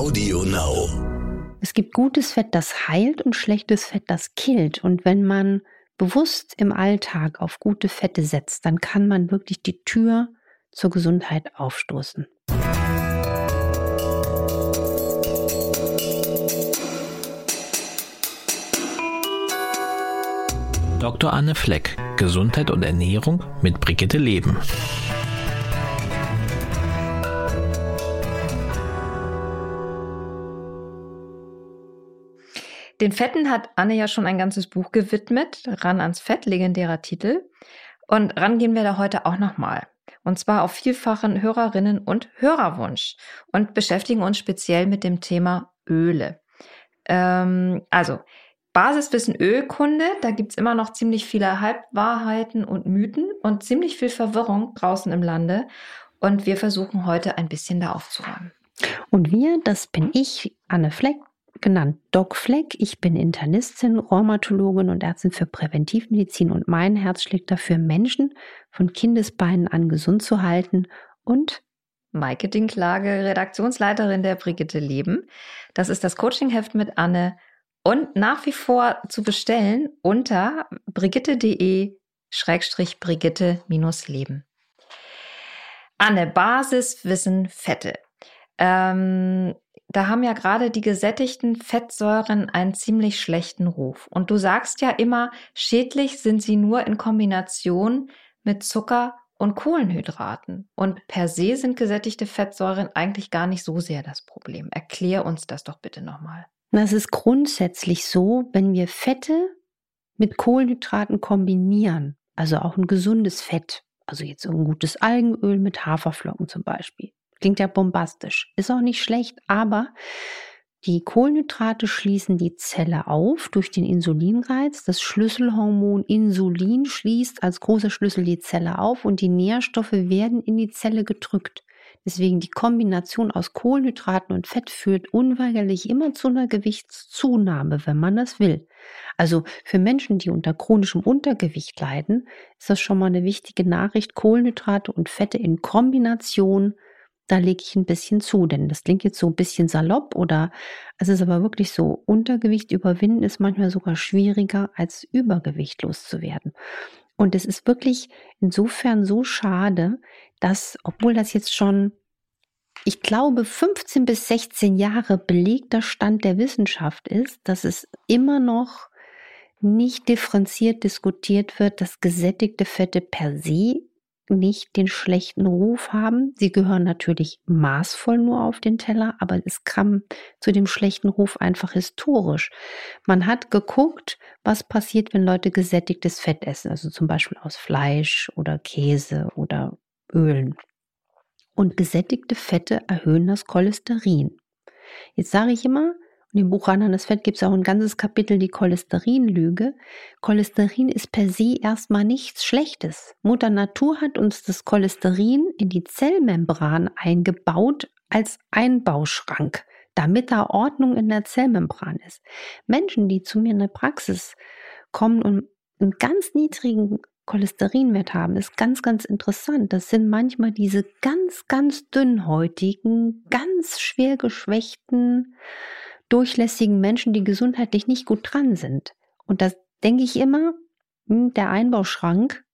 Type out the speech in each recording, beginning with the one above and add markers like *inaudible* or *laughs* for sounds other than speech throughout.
Audio Now. Es gibt gutes Fett, das heilt und schlechtes Fett, das killt. Und wenn man bewusst im Alltag auf gute Fette setzt, dann kann man wirklich die Tür zur Gesundheit aufstoßen. Dr. Anne Fleck, Gesundheit und Ernährung mit Brigitte Leben. Den Fetten hat Anne ja schon ein ganzes Buch gewidmet, Ran ans Fett, legendärer Titel. Und ran gehen wir da heute auch nochmal. Und zwar auf vielfachen Hörerinnen und Hörerwunsch und beschäftigen uns speziell mit dem Thema Öle. Ähm, also, Basiswissen Ölkunde, da gibt's immer noch ziemlich viele Halbwahrheiten und Mythen und ziemlich viel Verwirrung draußen im Lande. Und wir versuchen heute ein bisschen da aufzuräumen. Und wir, das bin ich, Anne Fleck, genannt Doc Fleck. Ich bin Internistin, Rheumatologin und Ärztin für Präventivmedizin und mein Herz schlägt dafür, Menschen von Kindesbeinen an gesund zu halten und Maike Dinklage, Redaktionsleiterin der Brigitte Leben. Das ist das Coachingheft mit Anne und nach wie vor zu bestellen unter brigitte.de Schrägstrich Brigitte-Leben. Anne, Basiswissen Fette. Ähm, da haben ja gerade die gesättigten Fettsäuren einen ziemlich schlechten Ruf. Und du sagst ja immer, schädlich sind sie nur in Kombination mit Zucker und Kohlenhydraten. Und per se sind gesättigte Fettsäuren eigentlich gar nicht so sehr das Problem. Erklär uns das doch bitte nochmal. Das ist grundsätzlich so, wenn wir Fette mit Kohlenhydraten kombinieren, also auch ein gesundes Fett, also jetzt ein gutes Algenöl mit Haferflocken zum Beispiel. Klingt ja bombastisch, ist auch nicht schlecht, aber die Kohlenhydrate schließen die Zelle auf durch den Insulinreiz. Das Schlüsselhormon Insulin schließt als großer Schlüssel die Zelle auf und die Nährstoffe werden in die Zelle gedrückt. Deswegen die Kombination aus Kohlenhydraten und Fett führt unweigerlich immer zu einer Gewichtszunahme, wenn man das will. Also für Menschen, die unter chronischem Untergewicht leiden, ist das schon mal eine wichtige Nachricht. Kohlenhydrate und Fette in Kombination, da lege ich ein bisschen zu, denn das klingt jetzt so ein bisschen salopp oder es ist aber wirklich so, Untergewicht überwinden ist manchmal sogar schwieriger als Übergewicht loszuwerden. Und es ist wirklich insofern so schade, dass, obwohl das jetzt schon, ich glaube, 15 bis 16 Jahre belegter Stand der Wissenschaft ist, dass es immer noch nicht differenziert diskutiert wird, dass gesättigte Fette per se nicht den schlechten Ruf haben. Sie gehören natürlich maßvoll nur auf den Teller, aber es kam zu dem schlechten Ruf einfach historisch. Man hat geguckt, was passiert, wenn Leute gesättigtes Fett essen, also zum Beispiel aus Fleisch oder Käse oder Ölen. Und gesättigte Fette erhöhen das Cholesterin. Jetzt sage ich immer, und im Buch Ran an das Fett gibt es auch ein ganzes Kapitel, die Cholesterinlüge. Cholesterin ist per se erstmal nichts Schlechtes. Mutter Natur hat uns das Cholesterin in die Zellmembran eingebaut als Einbauschrank, damit da Ordnung in der Zellmembran ist. Menschen, die zu mir in der Praxis kommen und einen ganz niedrigen Cholesterinwert haben, ist ganz, ganz interessant. Das sind manchmal diese ganz, ganz dünnhäutigen, ganz schwer geschwächten, durchlässigen Menschen, die gesundheitlich nicht gut dran sind. Und das denke ich immer, hm, der Einbauschrank,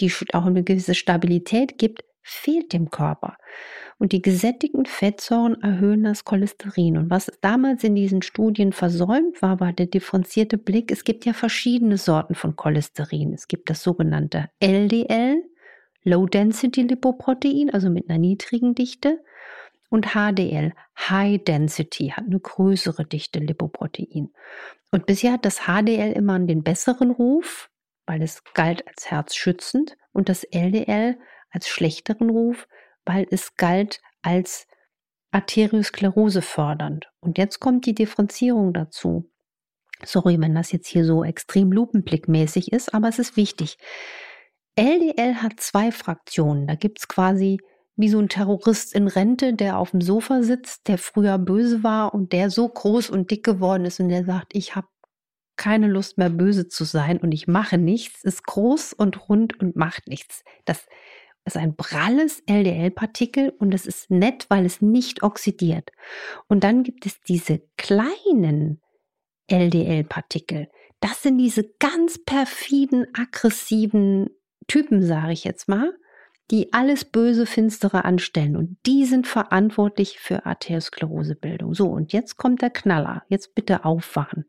die auch eine gewisse Stabilität gibt, fehlt dem Körper. Und die gesättigten Fettsäuren erhöhen das Cholesterin. Und was damals in diesen Studien versäumt war, war der differenzierte Blick. Es gibt ja verschiedene Sorten von Cholesterin. Es gibt das sogenannte LDL, Low Density Lipoprotein, also mit einer niedrigen Dichte und HDL, High Density, hat eine größere Dichte Lipoprotein. Und bisher hat das HDL immer den besseren Ruf, weil es galt als herzschützend und das LDL als schlechteren Ruf, weil es galt als Arteriosklerose fördernd. Und jetzt kommt die Differenzierung dazu. Sorry, wenn das jetzt hier so extrem lupenblickmäßig ist, aber es ist wichtig. LDL hat zwei Fraktionen. Da gibt es quasi wie so ein Terrorist in Rente, der auf dem Sofa sitzt, der früher böse war und der so groß und dick geworden ist und der sagt, ich habe keine Lust mehr böse zu sein und ich mache nichts, ist groß und rund und macht nichts. Das ist ein pralles LDL-Partikel und es ist nett, weil es nicht oxidiert. Und dann gibt es diese kleinen LDL-Partikel. Das sind diese ganz perfiden, aggressiven Typen, sage ich jetzt mal, die alles Böse, Finstere anstellen. Und die sind verantwortlich für Arteriosklerosebildung. So, und jetzt kommt der Knaller. Jetzt bitte aufwachen.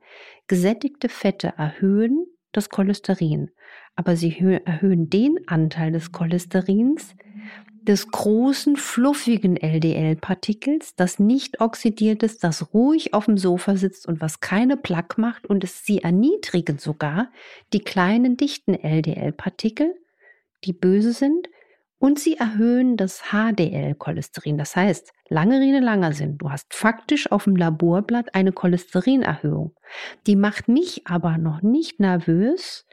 Gesättigte Fette erhöhen das Cholesterin, aber sie erhöhen den Anteil des Cholesterins, des großen, fluffigen LDL-Partikels, das nicht oxidiert ist, das ruhig auf dem Sofa sitzt und was keine Plaque macht und es, sie erniedrigen sogar die kleinen, dichten LDL-Partikel, die böse sind, und sie erhöhen das HDL-Cholesterin. Das heißt, lange Rede, langer Sinn, du hast faktisch auf dem Laborblatt eine Cholesterinerhöhung. Die macht mich aber noch nicht nervös,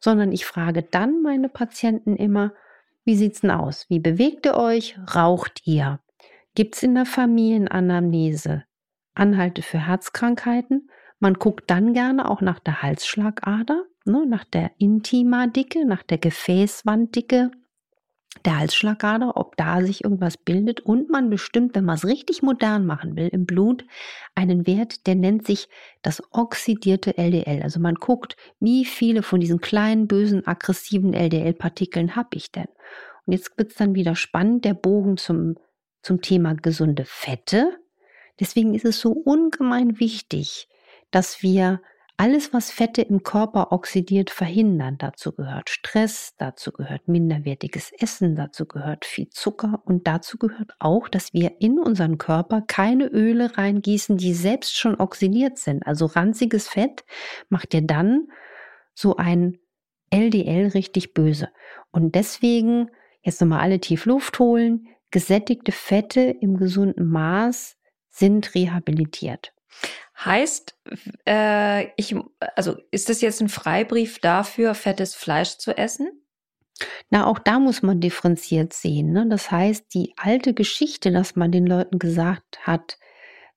sondern ich frage dann meine Patienten immer, wie sieht's denn aus? Wie bewegt ihr euch? Raucht ihr? Gibt's in der Familienanamnese Anhalte für Herzkrankheiten? Man guckt dann gerne auch nach der Halsschlagader, ne, nach der Intima-Dicke, nach der Gefäßwanddicke der Halsschlagader, ob da sich irgendwas bildet und man bestimmt, wenn man es richtig modern machen will, im Blut einen Wert, der nennt sich das oxidierte LDL. Also man guckt, wie viele von diesen kleinen, bösen, aggressiven LDL-Partikeln habe ich denn? Und jetzt wird es dann wieder spannend, der Bogen zum, zum Thema gesunde Fette. Deswegen ist es so ungemein wichtig, dass wir alles, was Fette im Körper oxidiert, verhindern. Dazu gehört Stress, dazu gehört minderwertiges Essen, dazu gehört viel Zucker und dazu gehört auch, dass wir in unseren Körper keine Öle reingießen, die selbst schon oxidiert sind. Also ranziges Fett macht dir dann so ein LDL richtig böse. Und deswegen jetzt nochmal alle tief Luft holen. Gesättigte Fette im gesunden Maß sind rehabilitiert. Heißt, äh, ich, also ist das jetzt ein Freibrief dafür, fettes Fleisch zu essen? Na, auch da muss man differenziert sehen. Ne? Das heißt, die alte Geschichte, dass man den Leuten gesagt hat,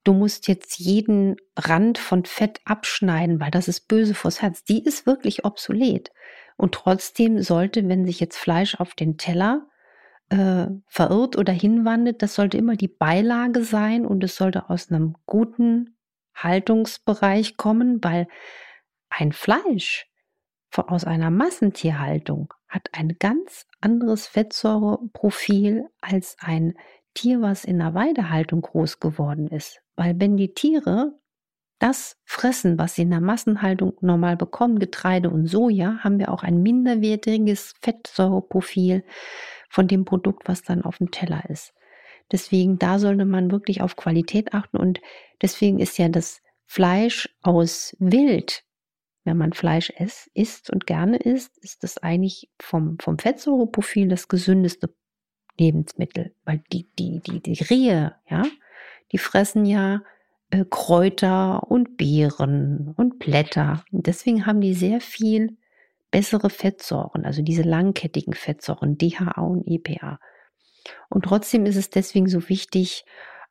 du musst jetzt jeden Rand von Fett abschneiden, weil das ist böse fürs Herz, die ist wirklich obsolet. Und trotzdem sollte, wenn sich jetzt Fleisch auf den Teller äh, verirrt oder hinwandelt, das sollte immer die Beilage sein und es sollte aus einem guten Haltungsbereich kommen, weil ein Fleisch aus einer Massentierhaltung hat ein ganz anderes Fettsäureprofil als ein Tier, was in einer Weidehaltung groß geworden ist. Weil wenn die Tiere das fressen, was sie in der Massenhaltung normal bekommen, Getreide und Soja, haben wir auch ein minderwertiges Fettsäureprofil von dem Produkt, was dann auf dem Teller ist. Deswegen, da sollte man wirklich auf Qualität achten und deswegen ist ja das Fleisch aus Wild, wenn man Fleisch isst, isst und gerne isst, ist das eigentlich vom, vom Fettsäureprofil das gesündeste Lebensmittel, weil die, die, die, die Rehe, ja, die fressen ja äh, Kräuter und Beeren und Blätter. Und deswegen haben die sehr viel bessere Fettsäuren, also diese langkettigen Fettsäuren, DHA und EPA. Und trotzdem ist es deswegen so wichtig,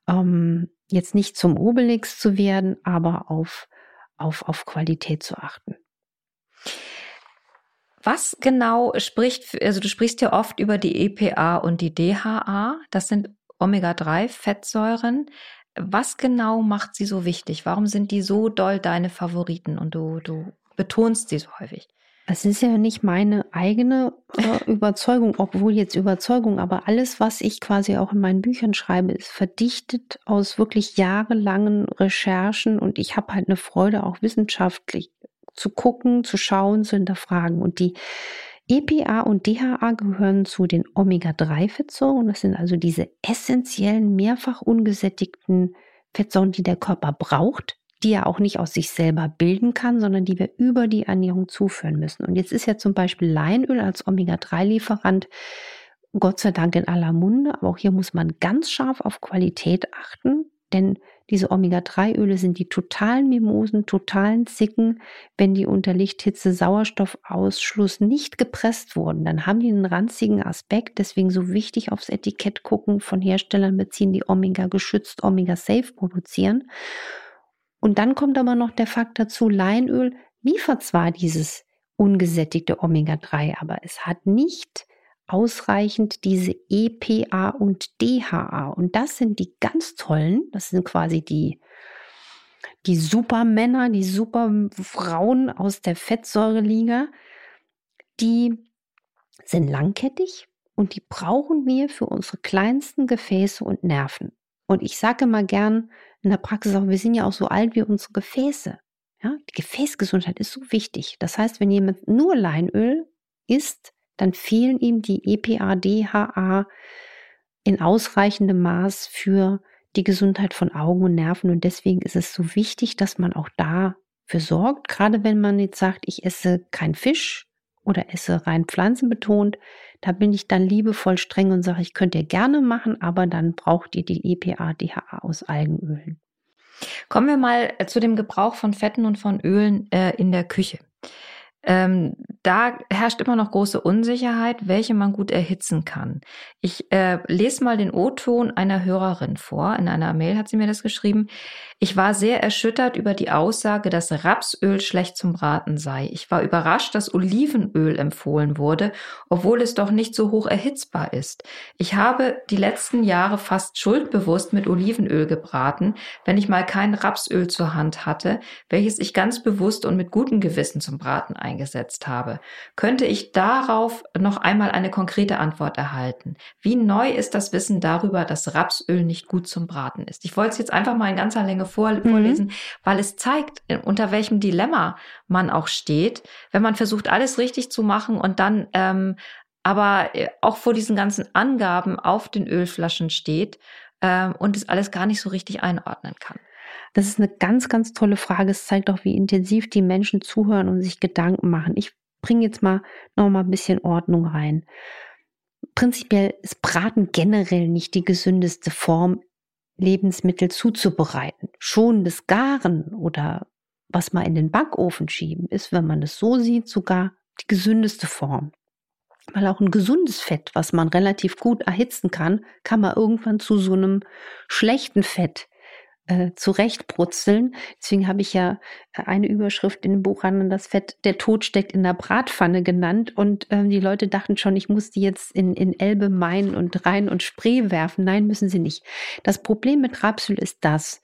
ähm, jetzt nicht zum Obelix zu werden, aber auf, auf, auf Qualität zu achten. Was genau spricht, also du sprichst ja oft über die EPA und die DHA, das sind Omega-3-Fettsäuren. Was genau macht sie so wichtig? Warum sind die so doll deine Favoriten und du, du betonst sie so häufig? Es ist ja nicht meine eigene äh, *laughs* Überzeugung, obwohl jetzt Überzeugung, aber alles, was ich quasi auch in meinen Büchern schreibe, ist verdichtet aus wirklich jahrelangen Recherchen und ich habe halt eine Freude, auch wissenschaftlich zu gucken, zu schauen, zu hinterfragen. Und die EPA und DHA gehören zu den Omega-3-Fettsäuren. Das sind also diese essentiellen, mehrfach ungesättigten Fettsäuren, die der Körper braucht, die er auch nicht aus sich selber bilden kann, sondern die wir über die Ernährung zuführen müssen. Und jetzt ist ja zum Beispiel Leinöl als Omega-3-Lieferant Gott sei Dank in aller Munde, aber auch hier muss man ganz scharf auf Qualität achten, denn diese Omega-3-Öle sind die totalen Mimosen, totalen Zicken. Wenn die unter Lichthitze Sauerstoffausschluss nicht gepresst wurden, dann haben die einen ranzigen Aspekt. Deswegen so wichtig aufs Etikett gucken, von Herstellern beziehen, die Omega geschützt, Omega safe produzieren. Und dann kommt aber noch der Fakt dazu, Leinöl liefert zwar dieses ungesättigte Omega-3, aber es hat nicht ausreichend diese EPA und DHA. Und das sind die ganz tollen, das sind quasi die, die Supermänner, die Superfrauen aus der Fettsäureliga, die sind langkettig und die brauchen wir für unsere kleinsten Gefäße und Nerven. Und ich sage mal gern in der Praxis auch, wir sind ja auch so alt wie unsere Gefäße. Ja, die Gefäßgesundheit ist so wichtig. Das heißt, wenn jemand nur Leinöl isst, dann fehlen ihm die EPA, DHA in ausreichendem Maß für die Gesundheit von Augen und Nerven. Und deswegen ist es so wichtig, dass man auch dafür sorgt, gerade wenn man jetzt sagt, ich esse kein Fisch oder esse rein pflanzenbetont, da bin ich dann liebevoll streng und sage, ich könnt ihr gerne machen, aber dann braucht ihr die EPA, DHA aus Algenölen. Kommen wir mal zu dem Gebrauch von Fetten und von Ölen äh, in der Küche. Ähm, da herrscht immer noch große Unsicherheit, welche man gut erhitzen kann. Ich äh, lese mal den O-Ton einer Hörerin vor. In einer Mail hat sie mir das geschrieben. Ich war sehr erschüttert über die Aussage, dass Rapsöl schlecht zum Braten sei. Ich war überrascht, dass Olivenöl empfohlen wurde, obwohl es doch nicht so hoch erhitzbar ist. Ich habe die letzten Jahre fast schuldbewusst mit Olivenöl gebraten, wenn ich mal kein Rapsöl zur Hand hatte, welches ich ganz bewusst und mit gutem Gewissen zum Braten eingesetzt habe. Könnte ich darauf noch einmal eine konkrete Antwort erhalten? Wie neu ist das Wissen darüber, dass Rapsöl nicht gut zum Braten ist? Ich wollte es jetzt einfach mal in ganzer Länge vor, mhm. vorlesen, weil es zeigt, unter welchem Dilemma man auch steht, wenn man versucht, alles richtig zu machen und dann ähm, aber äh, auch vor diesen ganzen Angaben auf den Ölflaschen steht ähm, und es alles gar nicht so richtig einordnen kann. Das ist eine ganz, ganz tolle Frage. Es zeigt auch, wie intensiv die Menschen zuhören und sich Gedanken machen. Ich bringe jetzt mal noch mal ein bisschen Ordnung rein. Prinzipiell ist Braten generell nicht die gesündeste Form, Lebensmittel zuzubereiten. Schon das Garen oder was mal in den Backofen schieben ist, wenn man es so sieht, sogar die gesündeste Form. Weil auch ein gesundes Fett, was man relativ gut erhitzen kann, kann man irgendwann zu so einem schlechten Fett äh, zurechtbrutzeln. Deswegen habe ich ja äh, eine Überschrift in dem Buch an das Fett, der Tod steckt in der Bratpfanne genannt. Und ähm, die Leute dachten schon, ich muss die jetzt in, in Elbe, Main und Rhein und Spree werfen. Nein, müssen sie nicht. Das Problem mit Rapsöl ist das.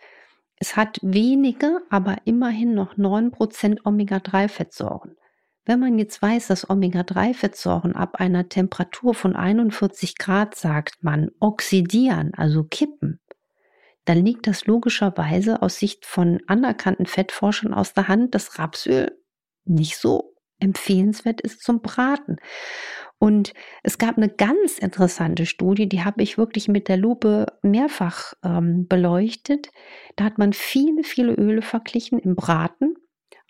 Es hat wenige, aber immerhin noch neun Prozent Omega-3-Fettsäuren. Wenn man jetzt weiß, dass Omega-3-Fettsäuren ab einer Temperatur von 41 Grad, sagt man, oxidieren, also kippen, dann liegt das logischerweise aus Sicht von anerkannten Fettforschern aus der Hand, dass Rapsöl nicht so empfehlenswert ist zum Braten. Und es gab eine ganz interessante Studie, die habe ich wirklich mit der Lupe mehrfach ähm, beleuchtet. Da hat man viele, viele Öle verglichen im Braten.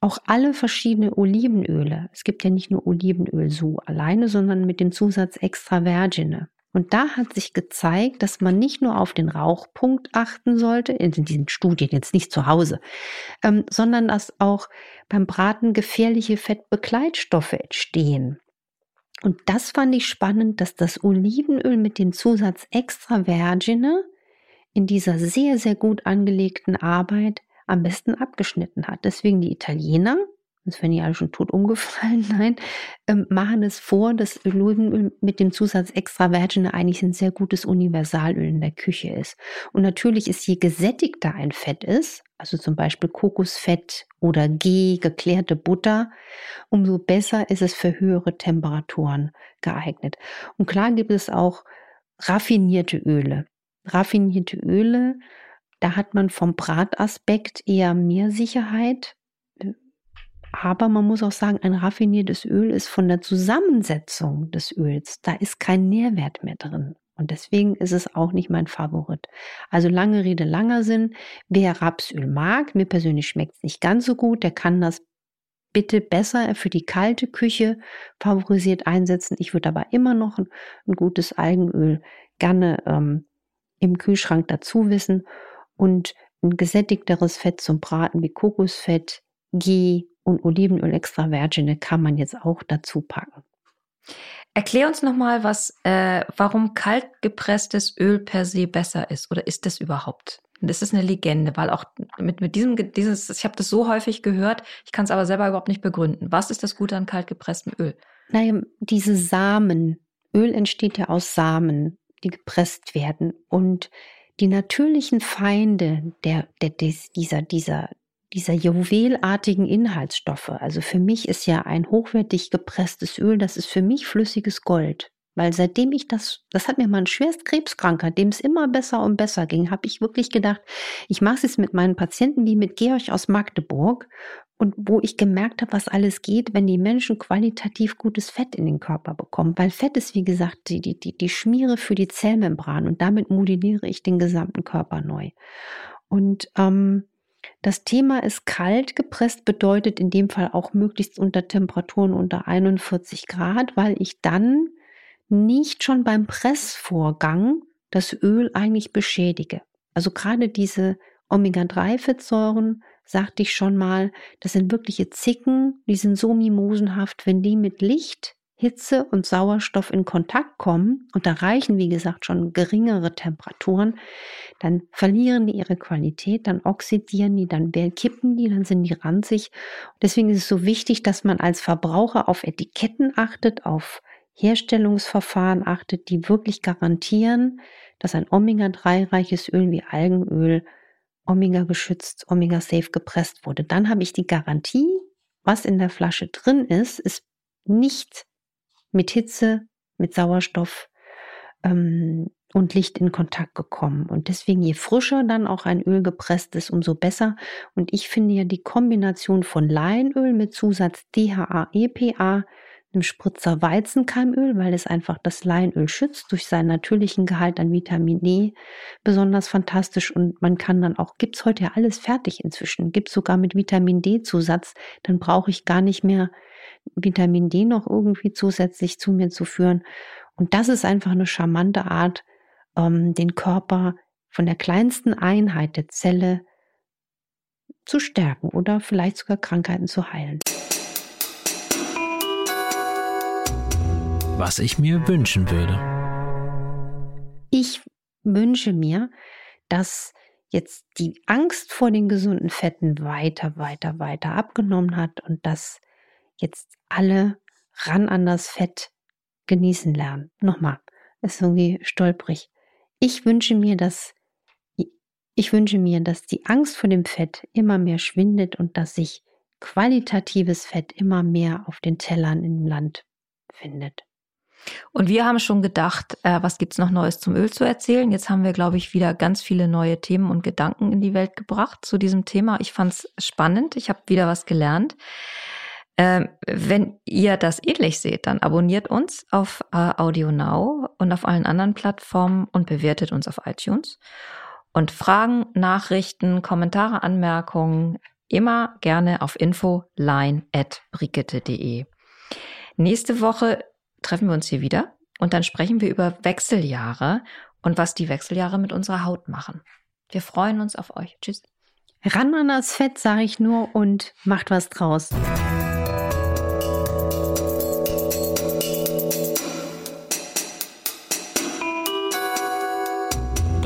Auch alle verschiedene Olivenöle. Es gibt ja nicht nur Olivenöl so alleine, sondern mit dem Zusatz extra Vergine. Und da hat sich gezeigt, dass man nicht nur auf den Rauchpunkt achten sollte, in diesen Studien jetzt nicht zu Hause, ähm, sondern dass auch beim Braten gefährliche Fettbegleitstoffe entstehen. Und das fand ich spannend, dass das Olivenöl mit dem Zusatz extra Vergine in dieser sehr, sehr gut angelegten Arbeit am besten abgeschnitten hat. Deswegen die Italiener das wären die alle schon tot umgefallen, *laughs* nein, ähm, machen es vor, dass Olivenöl mit dem Zusatz extra Virgin eigentlich ein sehr gutes Universalöl in der Küche ist. Und natürlich ist, je gesättigter ein Fett ist, also zum Beispiel Kokosfett oder G, geklärte Butter, umso besser ist es für höhere Temperaturen geeignet. Und klar gibt es auch raffinierte Öle. Raffinierte Öle, da hat man vom Brataspekt eher mehr Sicherheit, aber man muss auch sagen, ein raffiniertes Öl ist von der Zusammensetzung des Öls, da ist kein Nährwert mehr drin. Und deswegen ist es auch nicht mein Favorit. Also lange Rede, langer Sinn. Wer Rapsöl mag, mir persönlich schmeckt es nicht ganz so gut, der kann das bitte besser für die kalte Küche favorisiert einsetzen. Ich würde aber immer noch ein, ein gutes Algenöl gerne ähm, im Kühlschrank dazu wissen und ein gesättigteres Fett zum Braten wie Kokosfett, Ghee und Olivenöl extra virgine kann man jetzt auch dazu packen. Erklär uns nochmal, was, äh, warum kalt gepresstes Öl per se besser ist oder ist das überhaupt? Das ist eine Legende, weil auch mit, mit diesem, dieses, ich habe das so häufig gehört, ich kann es aber selber überhaupt nicht begründen. Was ist das Gute an kalt gepresstem Öl? Naja, diese Samen Öl entsteht ja aus Samen, die gepresst werden und die natürlichen Feinde der, der, dieser, dieser, dieser juwelartigen Inhaltsstoffe. Also für mich ist ja ein hochwertig gepresstes Öl, das ist für mich flüssiges Gold. Weil seitdem ich das, das hat mir mal ein schwerst Krebskranker, dem es immer besser und besser ging, habe ich wirklich gedacht, ich mache es jetzt mit meinen Patienten wie mit Georg aus Magdeburg und wo ich gemerkt habe, was alles geht, wenn die Menschen qualitativ gutes Fett in den Körper bekommen. Weil Fett ist, wie gesagt, die, die, die, die Schmiere für die Zellmembran und damit modelliere ich den gesamten Körper neu. Und ähm, das Thema ist kalt gepresst, bedeutet in dem Fall auch möglichst unter Temperaturen unter 41 Grad, weil ich dann nicht schon beim Pressvorgang das Öl eigentlich beschädige. Also gerade diese Omega-3-Fettsäuren, sagte ich schon mal, das sind wirkliche Zicken, die sind so mimosenhaft, wenn die mit Licht, Hitze und Sauerstoff in Kontakt kommen und da reichen, wie gesagt, schon geringere Temperaturen, dann verlieren die ihre Qualität, dann oxidieren die, dann kippen die, dann sind die ranzig. Deswegen ist es so wichtig, dass man als Verbraucher auf Etiketten achtet, auf Herstellungsverfahren achtet, die wirklich garantieren, dass ein Omega-3-reiches Öl wie Algenöl Omega geschützt, Omega safe gepresst wurde. Dann habe ich die Garantie, was in der Flasche drin ist, ist nicht mit Hitze, mit Sauerstoff ähm, und Licht in Kontakt gekommen. Und deswegen, je frischer dann auch ein Öl gepresst ist, umso besser. Und ich finde ja die Kombination von Leinöl mit Zusatz DHA, EPA einem Spritzer Weizenkeimöl, weil es einfach das Leinöl schützt durch seinen natürlichen Gehalt an Vitamin E. Besonders fantastisch und man kann dann auch, gibt's heute ja alles fertig inzwischen, gibt's sogar mit Vitamin D Zusatz, dann brauche ich gar nicht mehr Vitamin D noch irgendwie zusätzlich zu mir zu führen. Und das ist einfach eine charmante Art, ähm, den Körper von der kleinsten Einheit der Zelle zu stärken oder vielleicht sogar Krankheiten zu heilen. was ich mir wünschen würde. Ich wünsche mir, dass jetzt die Angst vor den gesunden Fetten weiter, weiter, weiter abgenommen hat und dass jetzt alle ran an das Fett genießen lernen. Nochmal, ist irgendwie stolprig. Ich wünsche mir, dass ich wünsche mir, dass die Angst vor dem Fett immer mehr schwindet und dass sich qualitatives Fett immer mehr auf den Tellern im Land findet. Und wir haben schon gedacht, äh, was gibt's noch Neues zum Öl zu erzählen? Jetzt haben wir, glaube ich, wieder ganz viele neue Themen und Gedanken in die Welt gebracht zu diesem Thema. Ich fand's spannend. Ich habe wieder was gelernt. Ähm, wenn ihr das ähnlich seht, dann abonniert uns auf äh, Audio Now und auf allen anderen Plattformen und bewertet uns auf iTunes. Und Fragen, Nachrichten, Kommentare, Anmerkungen immer gerne auf infoline.brigitte.de. Nächste Woche treffen wir uns hier wieder und dann sprechen wir über Wechseljahre und was die Wechseljahre mit unserer Haut machen. Wir freuen uns auf euch. Tschüss. Ran an das Fett, sage ich nur, und macht was draus.